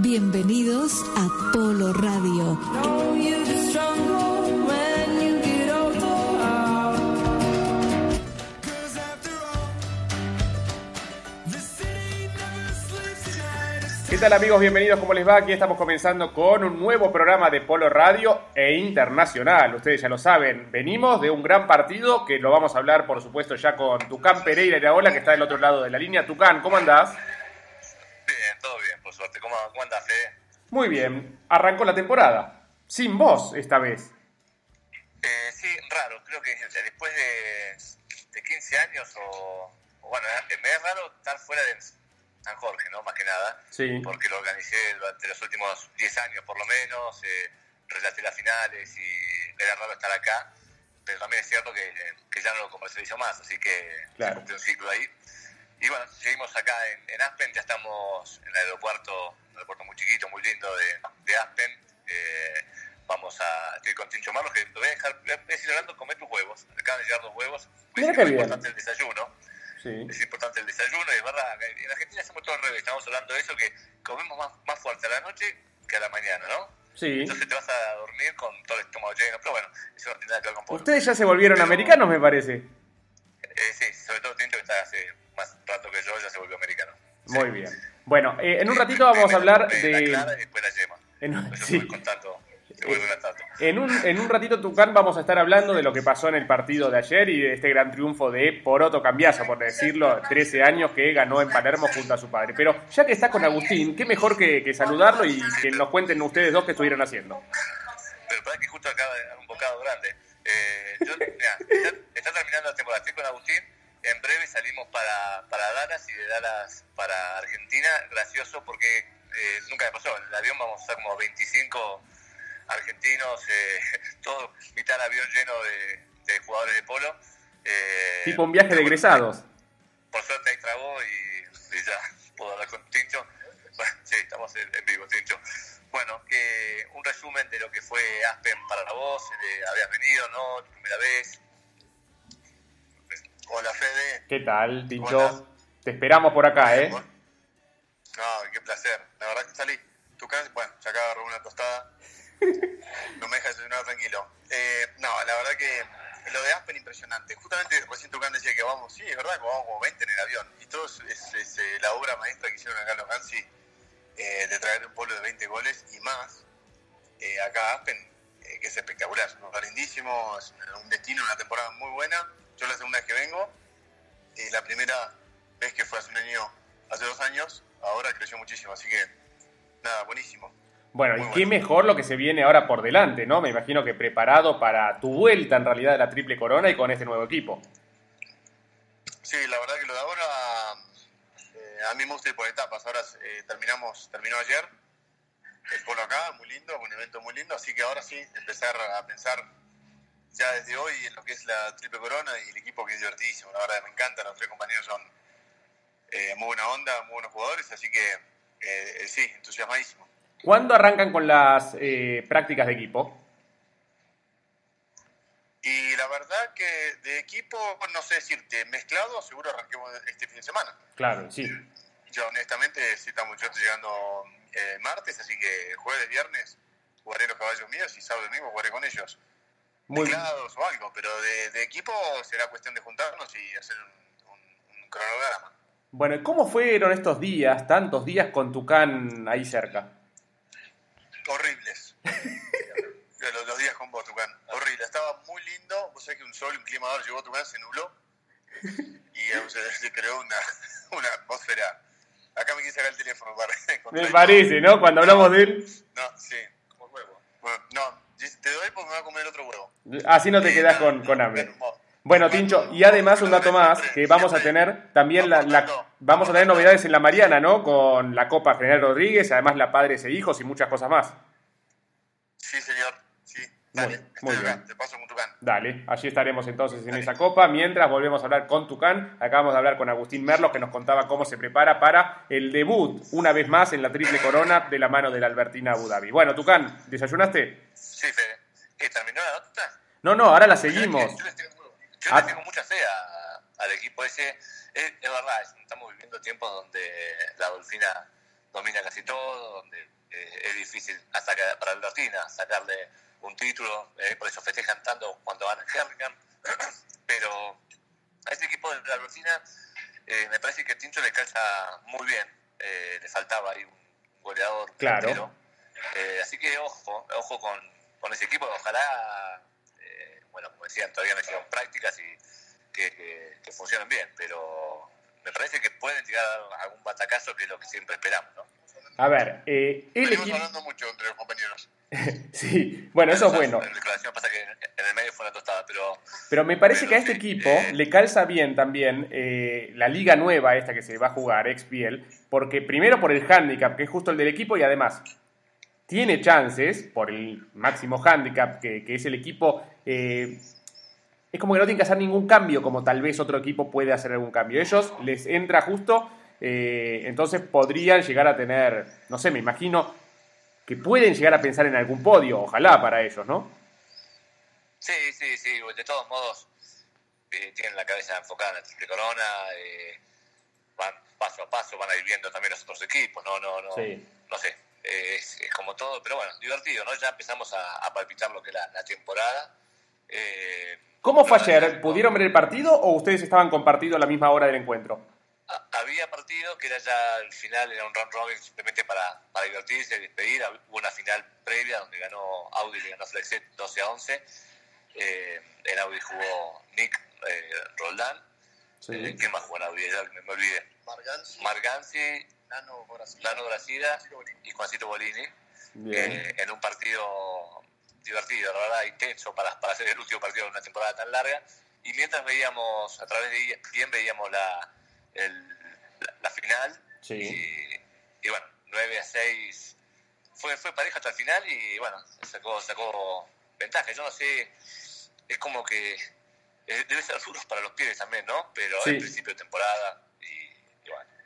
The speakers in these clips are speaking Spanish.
Bienvenidos a Polo Radio. ¿Qué tal amigos? Bienvenidos, ¿cómo les va? Aquí estamos comenzando con un nuevo programa de Polo Radio e Internacional. Ustedes ya lo saben, venimos de un gran partido que lo vamos a hablar, por supuesto, ya con Tucán Pereira y la Ola, que está del otro lado de la línea. Tucán, ¿cómo andás? Bien, todo bien, por suerte. ¿Cómo, cómo andás, Fede? Muy bien, arrancó la temporada. Sin vos esta vez. Eh, sí, raro. Creo que después de, de 15 años o, o Bueno, me es raro estar fuera de San Jorge, ¿no? Más que nada. Sí. Porque lo organicé durante los últimos 10 años, por lo menos. Eh, relaté las finales y era raro estar acá. Pero también es cierto que, que ya no lo comercializo más, así que Claro. se cumplió un ciclo ahí. Y bueno, seguimos acá en, en Aspen, ya estamos en el aeropuerto, un aeropuerto muy chiquito, muy lindo de, de Aspen. Eh, vamos a, estoy con Tincho Marlos, que te voy a dejar, voy a decir hablando, comer tus huevos. Acaban de llegar dos huevos. Mira es importante el desayuno, Sí. es importante el desayuno, y es verdad, en Argentina hacemos todo al revés, estamos hablando de eso, que comemos más, más fuerte a la noche que a la mañana, ¿no? Sí. Entonces te vas a dormir con todo el estómago lleno, pero bueno, eso no tiene nada que ver con Polo. Ustedes ya se volvieron Pero- americanos, me parece. Muy bien. Bueno, eh, en un ratito vamos a hablar La de... clara y después la yema. En, sí. un, en un ratito, Tucán, vamos a estar hablando de lo que pasó en el partido de ayer y de este gran triunfo de Poroto Cambiazo, por decirlo, 13 años que ganó en Palermo junto a su padre. Pero ya que está con Agustín, qué mejor que, que saludarlo y que nos cuenten ustedes dos qué estuvieron haciendo. Pero para que justo acaba de dar un bocado grande. Eh, yo, mirá, está, está terminando la temporada. Salimos para, para Dallas y de Dallas para Argentina. Gracioso porque eh, nunca me pasó. En el avión vamos a estar como 25 argentinos, eh, todo mitad avión lleno de, de jugadores de polo. Eh, Tipo un viaje de egresados. Por suerte ahí trabó y, y ya puedo hablar con Tincho. Bueno, sí, estamos en, en vivo, Tincho. Bueno, que un resumen de lo que fue Aspen para vos. eh, habías venido, ¿no? Tu primera vez. Hola, Fede. ¿Qué tal. Tincho? Te esperamos por acá, ¿eh? No, qué placer. La verdad que salí. Tu bueno, ya de robar una tostada. No me deja desayunar tranquilo. Eh, no, la verdad que lo de Aspen impresionante. Justamente recién Tucán decía que vamos, sí, es verdad que vamos como 20 en el avión. Y todo es, es- es, eh, la obra maestra que hicieron acá los Gansi eh, de traer un pueblo de 20 goles y más. eh, acá a Aspen, eh, que es espectacular. Lindísimo, es un destino, una temporada muy buena. Yo la segunda vez que vengo, eh, la primera vez que fue hace un año, hace dos años, ahora creció muchísimo, así que nada, buenísimo. Bueno, Muy y qué bueno. mejor lo que se viene ahora por delante, ¿no? Me imagino que preparado para tu vuelta en realidad de la triple corona y con este nuevo equipo. Sí, la verdad que lo de ahora, eh, a mí me gusta ir por etapas. Ahora eh, terminamos, terminó ayer el polo acá, muy lindo, un evento muy lindo, así que ahora sí, empezar a pensar ya desde hoy en lo que es la triple corona y el equipo que es divertidísimo. La verdad me encanta, los tres compañeros son eh, muy buena onda, muy buenos jugadores, así que eh, eh, sí, entusiasmadísimo. ¿Cuándo arrancan con las eh, prácticas de equipo? Y la verdad que de equipo, no sé decirte, mezclado, seguro arranquemos este fin de semana. Claro, sí. Yo honestamente sí estamos, yo estoy llegando eh, martes, así que jueves, viernes jugaré los caballos míos y sábado y domingo jugaré con ellos. Muy Mezclados o algo, pero de, de equipo será cuestión de juntarnos y hacer un, un- un cronograma. Bueno, ¿y ¿cómo fueron estos días, tantos días con Tucán ahí cerca? Horribles. los, los días con vos, Tucán. Horrible. Estaba muy lindo. Vos sabés que un sol, un clima ahora llegó a Tucán, se nubló. Y eh, se, se creó una, una atmósfera. Acá me quise sacar el teléfono para Me parece, ¿no? Cuando hablamos de él, No, sí. Como huevo. Bueno, no, te doy porque me voy a comer otro huevo. Así no te quedas con, con hambre. Bueno, Tincho, y además un dato más, que vamos a tener también la, la- vamos a tener novedades en la Mariana, ¿no? Con la Copa General Rodríguez, además la Padres e Hijos y muchas cosas más. Sí, señor. Sí. Dale, Muy- bien. Te paso con Tucán. Dale, allí estaremos entonces en esa copa. Mientras volvemos a hablar con Tucán, acabamos de hablar con Agustín Merlos que nos contaba cómo se prepara para el debut, una vez más, en la triple corona de la mano de la Albertina Abu Dhabi. Bueno, Tucán, ¿desayunaste? Sí, Fede. ¿Qué, ¿Terminó la nota? No, no, ahora la seguimos. Yo tengo, yo Ah. tengo mucha fe a- al equipo ese. Es, es verdad, es- estamos viviendo tiempos donde la Dolfina, domina casi todo, donde eh, es difícil hasta que para Albertina sacarle un título, eh, por eso festejan tanto cuando van a Hurricane, pero a este equipo de la Albertina eh, me parece que Tincho le calza muy bien, le faltaba ahí un goleador claro. así que ojo, ojo con, con ese equipo, ojalá, bueno, como decían, todavía no hicieron prácticas y que, que funcionen bien, pero me parece que pueden llegar a algún batacazo que es lo que siempre esperamos, ¿no? A ver, eh, el equipo... hablando mucho entre los compañeros. sí, bueno, eso es bueno. En declaración pasa que en el medio fue una tostada, pero... Pero me parece que a este equipo eh, le calza bien también eh, la liga nueva esta que se va a jugar, XPL, porque primero por el handicap, que es justo el del equipo, y además tiene chances, por el máximo handicap, que, que es el equipo... Eh, es como que no tienen que hacer ningún cambio, como tal vez otro equipo puede hacer algún cambio. Ellos les entra justo, eh, entonces podrían llegar a tener, no sé, me imagino que pueden llegar a pensar en algún podio, ojalá para ellos, ¿no? Sí, sí, sí, de todos modos eh, tienen la cabeza enfocada en el triple corona, eh, van paso a paso, van a ir viendo también los otros equipos, no, no, no, no sé, es, como todo, pero bueno, divertido, ¿no? Ya empezamos a, palpitar lo que es la, la temporada. Eh, ¿Cómo fue ayer? ¿Pudieron ver el partido o ustedes estaban compartidos a la misma hora del encuentro? Había partido que era ya el final, era un round robin simplemente para, para divertirse, despedir. Hubo una final previa donde ganó Audi y ganó Flexet 12 a 11. Eh, en Audi jugó Nick eh, Roldán. Eh, ¿Quién más jugó en Audi? Ya me, olvidé. Marganzi, Marganzi Nano Gracida y Juancito Bolini. Eh, en un partido divertido, la verdad, intenso para, para hacer el último partido de una temporada tan larga. Y mientras veíamos, a través de bien veíamos la, la, final. Y, bueno, 9 a 6 fue, fue pareja hasta el final y bueno, sacó, sacó ventaja. Yo no sé, es como que debe ser duro para los pies también, ¿no? Pero sí. principio de temporada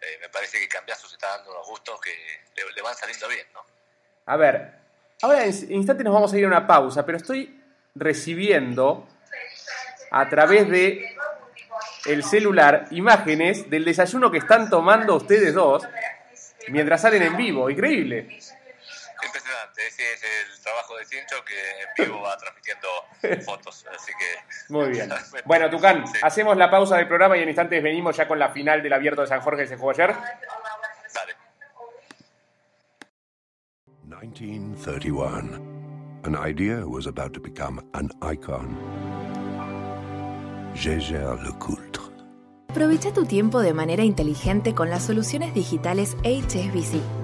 eh, me parece que Cambiazo se está dando unos gustos que le, le van saliendo bien, ¿no? A ver, Ahora en instante nos vamos a ir a una pausa, pero estoy recibiendo a través de el celular imágenes del desayuno que están tomando ustedes dos mientras salen en vivo. Increíble. Impresionante, ese es el trabajo de Cincho que en vivo va transmitiendo fotos, así que... Muy bien. Bueno, Tucán, hacemos la pausa del programa y en instantes venimos ya con la final del Abierto de San Jorge que se jugó ayer. 1931. An idea was about to become an icon. Gégère Lecoultre. Aprovecha tu tiempo de manera inteligente con las soluciones digitales HSBC.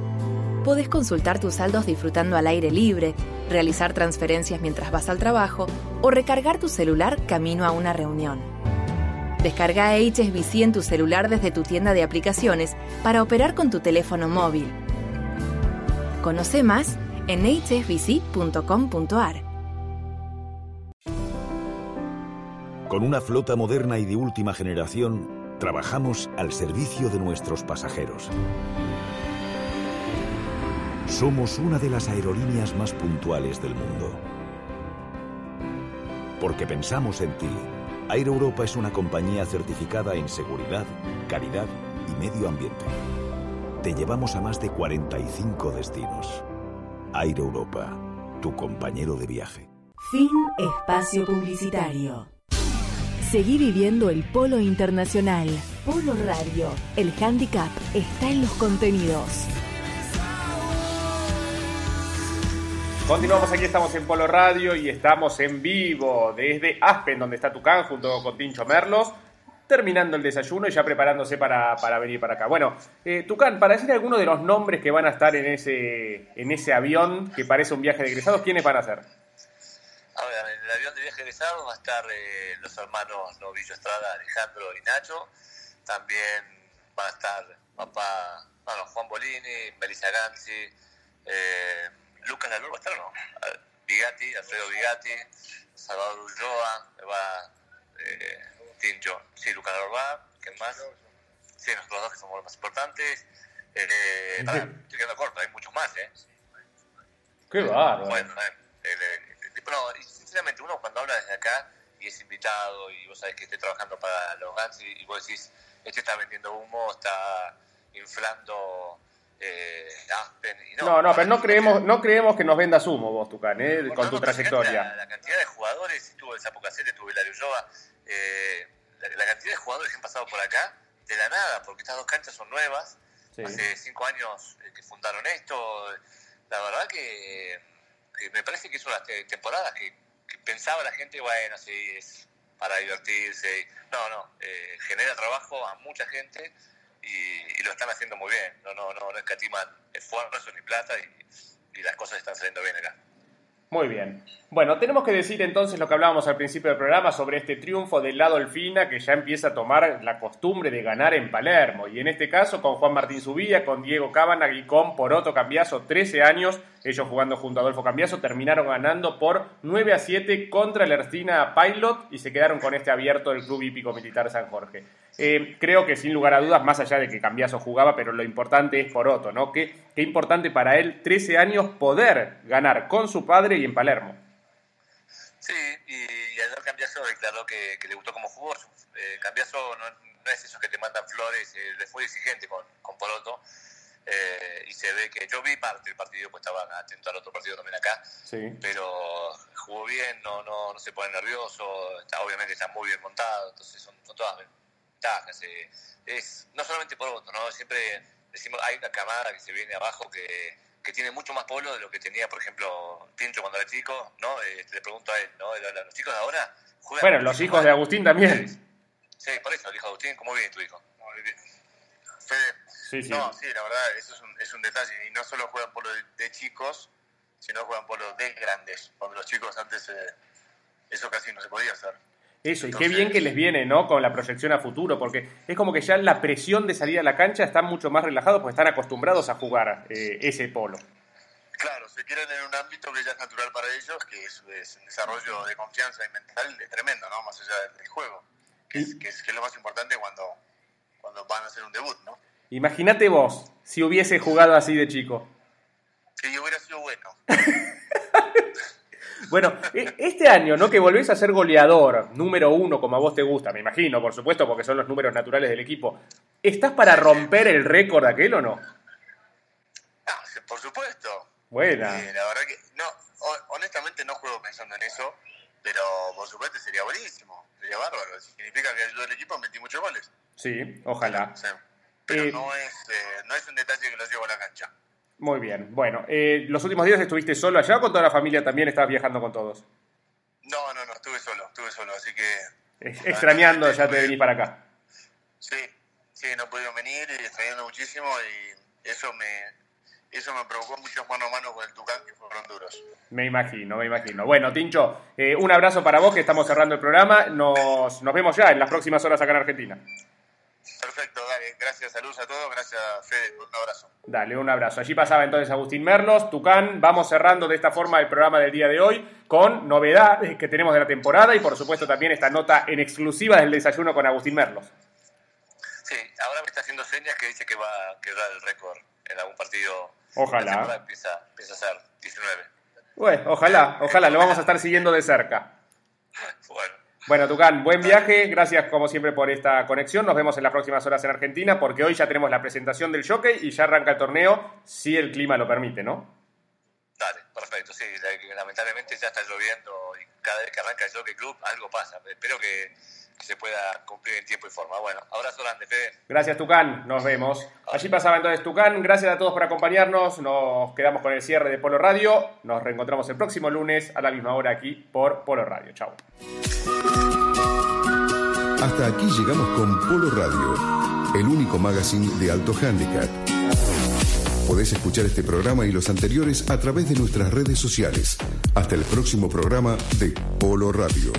Podés consultar tus saldos disfrutando al aire libre, realizar transferencias mientras vas al trabajo o recargar tu celular camino a una reunión. Descarga HSBC en tu celular desde tu tienda de aplicaciones para operar con tu teléfono móvil Conoce más en hsbc.com.ar. Con una flota moderna y de última generación, trabajamos al servicio de nuestros pasajeros. Somos una de las aerolíneas más puntuales del mundo. Porque pensamos en ti, Air Europa es una compañía certificada en seguridad, calidad y medio ambiente te llevamos a más de 45 destinos. Aire Europa, tu compañero de viaje. Fin espacio publicitario. Seguí viviendo el polo internacional. Polo Radio. El handicap está en los contenidos. Continuamos aquí, estamos en Polo Radio y estamos en vivo desde Aspen, donde está Tucán, junto con Tincho Merlos terminando el desayuno y ya preparándose para, venir para acá. Bueno, eh, Tucán, para decir algunos de los nombres que van a estar en ese, en ese avión que parece un viaje de egresados, ¿quiénes van a ser? A ver, en el avión de viaje de egresados va a estar eh, los hermanos Novillo Estrada, Alejandro y Nacho. También van a estar papá, bueno, Juan Bolini, Melissa Ganzi, eh, Lucas Lalur, ¿va a estar o no? Vigati, Alfredo Vigati, Salvador Ulloa, va... Eh, Tincho, sí, Lucas Orbá, ¿quién más? Sí, nosotros dos que somos los más importantes. Eh, estoy quedando corto, hay muchos más, ¿eh? Qué bárbaro. Bueno, eh, no, y sinceramente, uno cuando habla desde acá y es invitado y vos sabés que estoy trabajando para los Gans y, vos decís, este está vendiendo humo, está inflando eh, Aspen. Y no, No, no, pero no creemos, no creemos que nos vendas humo vos, Tucán, ¿eh? Bueno, con no, tu trayectoria. La, la cantidad de jugadores, estuvo el Sapo Casete, estuvo el Ulloa, eh, la, la cantidad de jugadores que han pasado por acá, de la nada, porque estas dos canchas son nuevas, Sí. hace cinco años eh, que fundaron esto, la verdad que, que me parece que es una te- temporada que, que pensaba la gente, bueno, sí, es para divertirse, no, no, eh, genera trabajo a mucha gente y, y lo están haciendo muy bien, no, no, no, no escatiman esfuerzos ni plata y, las cosas están saliendo bien acá. Muy bien. Bueno, tenemos que decir entonces lo que hablábamos al principio del programa sobre este triunfo del lado Dolfina que ya empieza a tomar la costumbre de ganar en Palermo. Y en este caso con Juan Martín Subilla, con Diego Cábana y con Poroto Cambiaso, 13 años, ellos jugando junto a Adolfo Cambiaso, terminaron ganando por 9 a 7 contra el Ercina Pilot y se quedaron con este abierto del Club Hípico Militar San Jorge. Eh, creo que sin lugar a dudas, más allá de que Cambiaso jugaba, pero lo importante es Poroto, ¿no? Qué, qué importante para él, 13 años, poder ganar con su padre y en Palermo. Sí, y, ayer Cambiaso declaró que, que le gustó cómo jugó. Eh, Cambiaso no, no es eso que te mandan flores, eh, le fue exigente con, con Poroto. eh, y se ve que yo vi parte del partido, pues estaba atento al otro partido también acá, Sí. pero jugó bien, no, no, no se pone nervioso, está, obviamente está muy bien montado, entonces son, son todas ventajas. eh. es no solamente Poroto, ¿no? Siempre decimos, hay una camada que se viene abajo que, que tiene mucho más polo de lo que tenía, por ejemplo, Pincho cuando era chico, ¿no? Eh, le pregunto a él, ¿no? Los chicos de ahora juegan Bueno, los hijos de. Agustín también. Sí, por eso, el hijo de Agustín, ¿cómo viene tu hijo? Fede, Sí, sí. No, sí, la verdad, eso es un, es un detalle. Y no solo juegan polo de, de chicos, sino juegan polo de grandes. Cuando los chicos antes, eh, eso casi no se podía hacer. Eso, y qué bien que les viene, ¿no? Con la proyección a futuro, porque es como que ya la presión de salir a la cancha están mucho más relajados porque están acostumbrados a jugar eh, ese polo. Claro, se quieren en un ámbito que ya es natural para ellos, que es, es un desarrollo de confianza y mental es tremendo, ¿no? Más allá del, del juego, que es, que, es, que es lo más importante cuando, cuando van a hacer un debut, ¿no? Imagínate vos, si hubiese jugado así de chico. Que hubiera sido bueno. Bueno, e- este año, ¿no? Que volvés a ser goleador, número uno, como a vos te gusta, me imagino, por supuesto, porque son los números naturales del equipo. ¿Estás para romper el récord aquel o no? Ah, por supuesto. Buena. Eh, la verdad que, no, ho- honestamente no juego pensando en eso, pero por supuesto sería buenísimo, sería bárbaro. Significa que yo del equipo metí muchos goles. Sí, ojalá. Sí. Pero Eh, no, es, eh, no es un detalle que lo llevo a la cancha. Muy bien. Bueno, eh, ¿los últimos días estuviste solo allá o con toda la familia también? ¿Estabas viajando con todos? No, no, no, estuve solo, estuve solo, así que... Extrañando, ya te venís para acá. Sí, sí, no pudieron venir y extrañando muchísimo y eso me, eso me provocó muchos mano a mano con el Tucán que fueron duros. Me imagino, me imagino. Bueno, Tincho, eh, un abrazo para vos que estamos cerrando el programa. Nos, nos vemos ya en las próximas horas acá en Argentina. Perfecto, dale, gracias, saludos a todos, gracias Fede, un abrazo. Dale, un abrazo. Allí pasaba entonces Agustín Merlos, Tucán. Vamos cerrando de esta forma el programa del día de hoy con novedades que tenemos de la temporada y por supuesto también esta nota en exclusiva del desayuno con Agustín Merlos. Sí, ahora me está haciendo señas que dice que va a quebrar el récord en algún partido. Ojalá. La empieza, empieza a ser 19. Bueno, ojalá, ojalá, lo vamos a estar siguiendo de cerca. Bueno, Bueno, Tucán, buen viaje. Gracias como siempre por esta conexión. Nos vemos en las próximas horas en Argentina porque hoy ya tenemos la presentación del jockey y ya arranca el torneo si el clima lo permite, ¿no? dale, perfecto, sí, la- lamentablemente ya está lloviendo y cada vez que arranca el Jockey Club algo pasa. Espero que, que se pueda cumplir en tiempo y forma. Bueno, abrazo grande, Fede. Gracias, Tucán. Nos vemos. Allí pasaba entonces Tucán. Gracias a todos por acompañarnos. Nos quedamos con el cierre de Polo Radio. Nos reencontramos el próximo lunes a la misma hora aquí por Polo Radio. Chao. Hasta aquí llegamos con Polo Radio, el único magazine de alto handicap. Podés escuchar este programa y los anteriores a través de nuestras redes sociales. Hasta el próximo programa de Polo Radio.